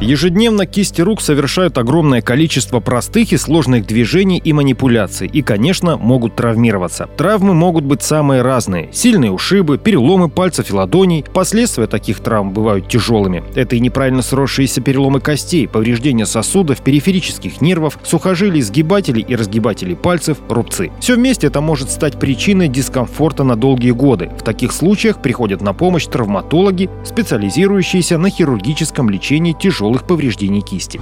Ежедневно кисти рук совершают огромное количество простых и сложных движений и манипуляций, и, конечно, могут травмироваться. Травмы могут быть самые разные. Сильные ушибы, переломы пальцев и ладоней. Последствия таких травм бывают тяжелыми. Это и неправильно сросшиеся переломы костей, повреждения сосудов, периферических нервов, сухожилий, сгибателей и разгибателей пальцев, рубцы. Все вместе это может стать причиной дискомфорта на долгие годы. В таких случаях приходят на помощь травматологи, специализирующиеся на хирургическом лечении тяжелых тяжелых повреждений кисти.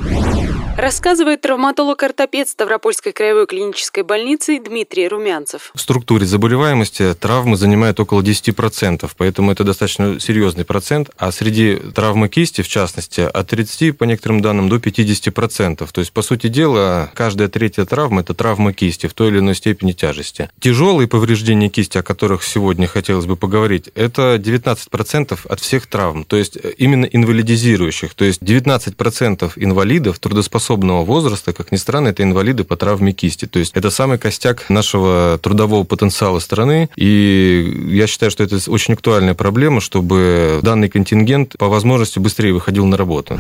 Рассказывает травматолог-ортопед Ставропольской краевой клинической больницы Дмитрий Румянцев. В структуре заболеваемости травмы занимают около 10%, поэтому это достаточно серьезный процент. А среди травмы кисти, в частности, от 30, по некоторым данным, до 50%. То есть, по сути дела, каждая третья травма – это травма кисти в той или иной степени тяжести. Тяжелые повреждения кисти, о которых сегодня хотелось бы поговорить, это 19% от всех травм, то есть именно инвалидизирующих. То есть 19 15% инвалидов трудоспособного возраста, как ни странно, это инвалиды по травме кисти. То есть это самый костяк нашего трудового потенциала страны. И я считаю, что это очень актуальная проблема, чтобы данный контингент по возможности быстрее выходил на работу.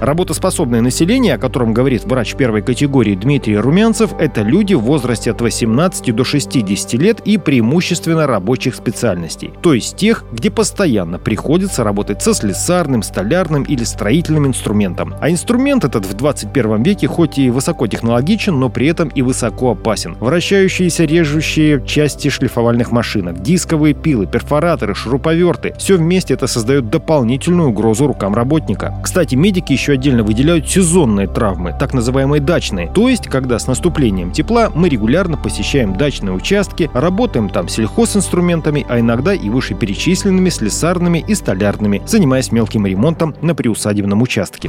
Работоспособное население, о котором говорит врач первой категории Дмитрий Румянцев, это люди в возрасте от 18 до 60 лет и преимущественно рабочих специальностей. То есть тех, где постоянно приходится работать со слесарным, столярным или строительным инструментом. А инструмент этот в 21 веке хоть и высокотехнологичен, но при этом и высоко опасен. Вращающиеся режущие части шлифовальных машинок, дисковые пилы, перфораторы, шуруповерты – все вместе это создает дополнительную угрозу рукам работника. Кстати, медики еще отдельно выделяют сезонные травмы, так называемые дачные. То есть, когда с наступлением тепла мы регулярно посещаем дачные участки, работаем там сельхозинструментами, а иногда и вышеперечисленными слесарными и столярными, занимаясь мелким ремонтом на приусадебном участке участке.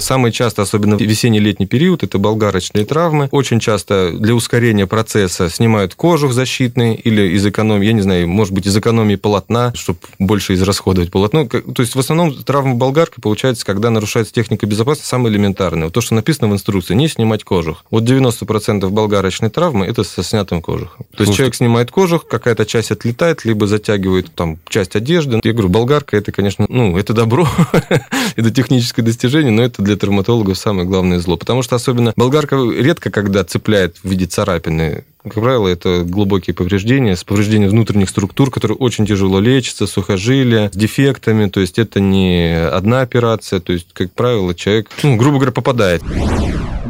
Самые часто, особенно в весенне-летний период, это болгарочные травмы. Очень часто для ускорения процесса снимают кожух защитный или из экономии, я не знаю, может быть, из экономии полотна, чтобы больше израсходовать полотно. То есть, в основном травма болгаркой получается, когда нарушается техника безопасности, самое элементарное. Вот то, что написано в инструкции, не снимать кожух. Вот 90% болгарочной травмы – это со снятым кожухом. То есть, человек снимает кожух, какая-то часть отлетает, либо затягивает там часть одежды. Я говорю, болгарка – это, конечно, ну, это добро, это техническое достижение, но это для травматологов самое главное зло. Потому что особенно болгарка редко когда цепляет в виде царапины. Как правило, это глубокие повреждения, с повреждением внутренних структур, которые очень тяжело лечатся, сухожилия, с дефектами. То есть это не одна операция. То есть, как правило, человек, ну, грубо говоря, попадает.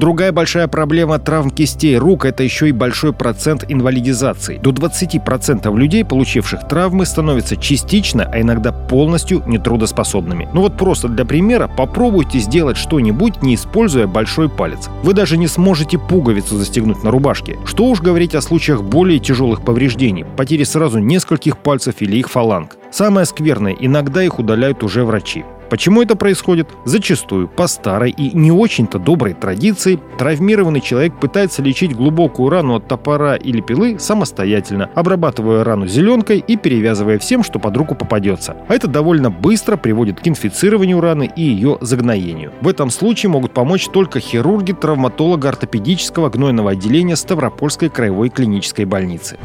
Другая большая проблема травм кистей рук – это еще и большой процент инвалидизации. До 20% людей, получивших травмы, становятся частично, а иногда полностью нетрудоспособными. Ну вот просто для примера попробуйте сделать что-нибудь, не используя большой палец. Вы даже не сможете пуговицу застегнуть на рубашке. Что уж говорить о случаях более тяжелых повреждений, потери сразу нескольких пальцев или их фаланг. Самое скверное, иногда их удаляют уже врачи. Почему это происходит? Зачастую по старой и не очень-то доброй традиции травмированный человек пытается лечить глубокую рану от топора или пилы самостоятельно, обрабатывая рану зеленкой и перевязывая всем, что под руку попадется. А это довольно быстро приводит к инфицированию раны и ее загноению. В этом случае могут помочь только хирурги травматолога ортопедического гнойного отделения Ставропольской краевой клинической больницы.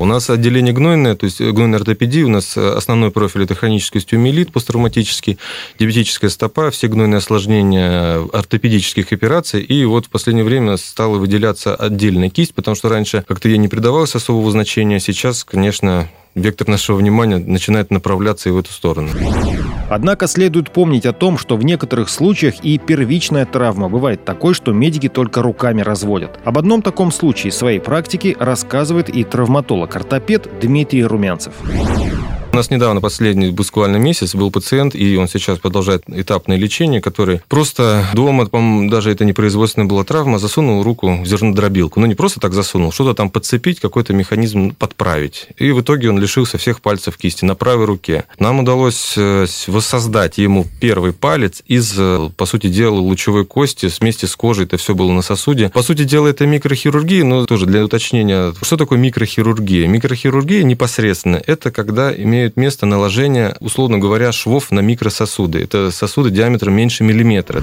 У нас отделение гнойное, то есть гнойная ортопедия, у нас основной профиль – это хронический остеомиелит посттравматический, диабетическая стопа, все гнойные осложнения ортопедических операций. И вот в последнее время стала выделяться отдельная кисть, потому что раньше как-то ей не придавалось особого значения. Сейчас, конечно, вектор нашего внимания начинает направляться и в эту сторону. Однако следует помнить о том, что в некоторых случаях и первичная травма бывает такой, что медики только руками разводят. Об одном таком случае своей практики рассказывает и травматолог-ортопед Дмитрий Румянцев. У нас недавно, последний буквально месяц, был пациент, и он сейчас продолжает этапное лечение, который просто дома, по даже это не производственная была травма, засунул руку в зернодробилку. Ну, не просто так засунул, что-то там подцепить, какой-то механизм подправить. И в итоге он лишился всех пальцев кисти на правой руке. Нам удалось э, воссоздать ему первый палец из, э, по сути дела, лучевой кости вместе с кожей. Это все было на сосуде. По сути дела, это микрохирургия, но тоже для уточнения, что такое микрохирургия? Микрохирургия непосредственно это когда имеет имеют место наложение, условно говоря, швов на микрососуды. Это сосуды диаметром меньше миллиметра.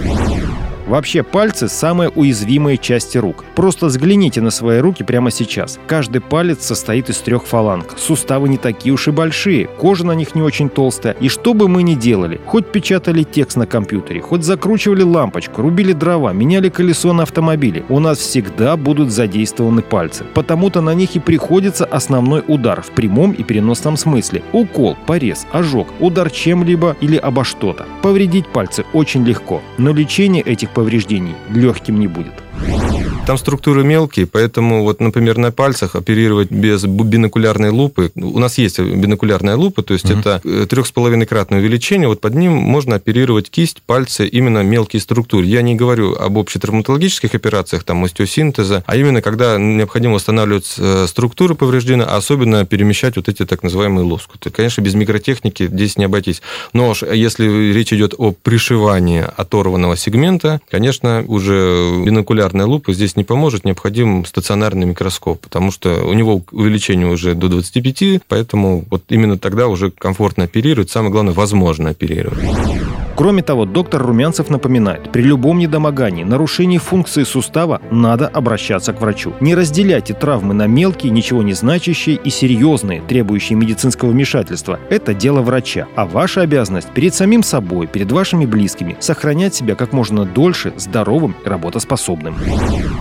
Вообще пальцы – самые уязвимые части рук. Просто взгляните на свои руки прямо сейчас. Каждый палец состоит из трех фаланг. Суставы не такие уж и большие, кожа на них не очень толстая. И что бы мы ни делали, хоть печатали текст на компьютере, хоть закручивали лампочку, рубили дрова, меняли колесо на автомобиле, у нас всегда будут задействованы пальцы. Потому-то на них и приходится основной удар в прямом и переносном смысле. Укол, порез, ожог, удар чем-либо или обо что-то. Повредить пальцы очень легко, но лечение этих повреждений легким не будет. Там структуры мелкие, поэтому вот, например, на пальцах оперировать без бинокулярной лупы. У нас есть бинокулярная лупа, то есть угу. это э, трех с половиной кратное увеличение. Вот под ним можно оперировать кисть, пальцы, именно мелкие структуры. Я не говорю об общетравматологических операциях, там, остеосинтеза, а именно когда необходимо восстанавливать э, структуры повреждены, а особенно перемещать вот эти так называемые лоскуты. Конечно, без микротехники здесь не обойтись. Но если речь идет о пришивании оторванного сегмента, конечно, уже бинокулярная лупа здесь не поможет, необходим стационарный микроскоп, потому что у него увеличение уже до 25, поэтому вот именно тогда уже комфортно оперировать, самое главное, возможно оперировать. Кроме того, доктор Румянцев напоминает, при любом недомогании, нарушении функции сустава надо обращаться к врачу. Не разделяйте травмы на мелкие, ничего не значащие и серьезные, требующие медицинского вмешательства. Это дело врача. А ваша обязанность перед самим собой, перед вашими близкими, сохранять себя как можно дольше здоровым и работоспособным.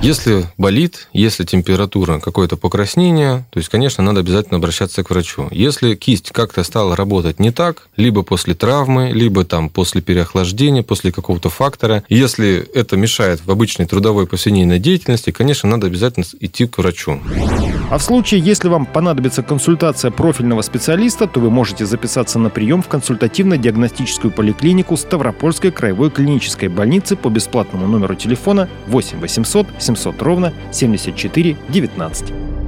Если болит, если температура, какое-то покраснение, то есть, конечно, надо обязательно обращаться к врачу. Если кисть как-то стала работать не так, либо после травмы, либо там после после переохлаждения, после какого-то фактора. Если это мешает в обычной трудовой повседневной деятельности, конечно, надо обязательно идти к врачу. А в случае, если вам понадобится консультация профильного специалиста, то вы можете записаться на прием в консультативно-диагностическую поликлинику Ставропольской краевой клинической больницы по бесплатному номеру телефона 8 800 700 ровно 74 19.